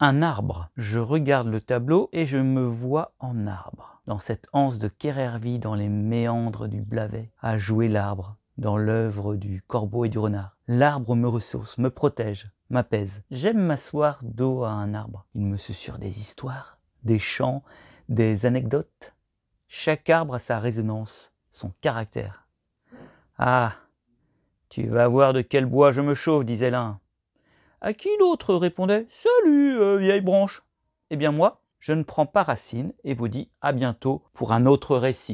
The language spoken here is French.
Un arbre. Je regarde le tableau et je me vois en arbre. Dans cette anse de Kerervie, dans les méandres du Blavet, à jouer l'arbre, dans l'œuvre du corbeau et du renard. L'arbre me ressource, me protège, m'apaise. J'aime m'asseoir dos à un arbre. Il me susurre des histoires, des chants, des anecdotes. Chaque arbre a sa résonance, son caractère. Ah, tu vas voir de quel bois je me chauffe, disait l'un. À qui l'autre répondait Salut, euh, vieille branche. Eh bien moi, je ne prends pas racine et vous dis à bientôt pour un autre récit.